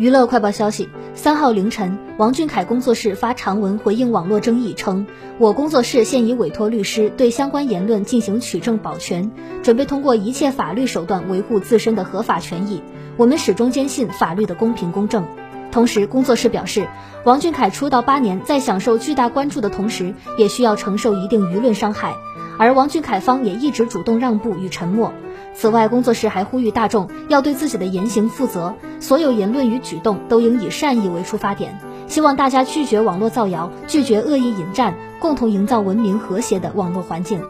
娱乐快报消息：三号凌晨，王俊凯工作室发长文回应网络争议，称我工作室现已委托律师对相关言论进行取证保全，准备通过一切法律手段维护自身的合法权益。我们始终坚信法律的公平公正。同时，工作室表示，王俊凯出道八年，在享受巨大关注的同时，也需要承受一定舆论伤害，而王俊凯方也一直主动让步与沉默。此外，工作室还呼吁大众要对自己的言行负责，所有言论与举动都应以善意为出发点，希望大家拒绝网络造谣，拒绝恶意引战，共同营造文明和谐的网络环境。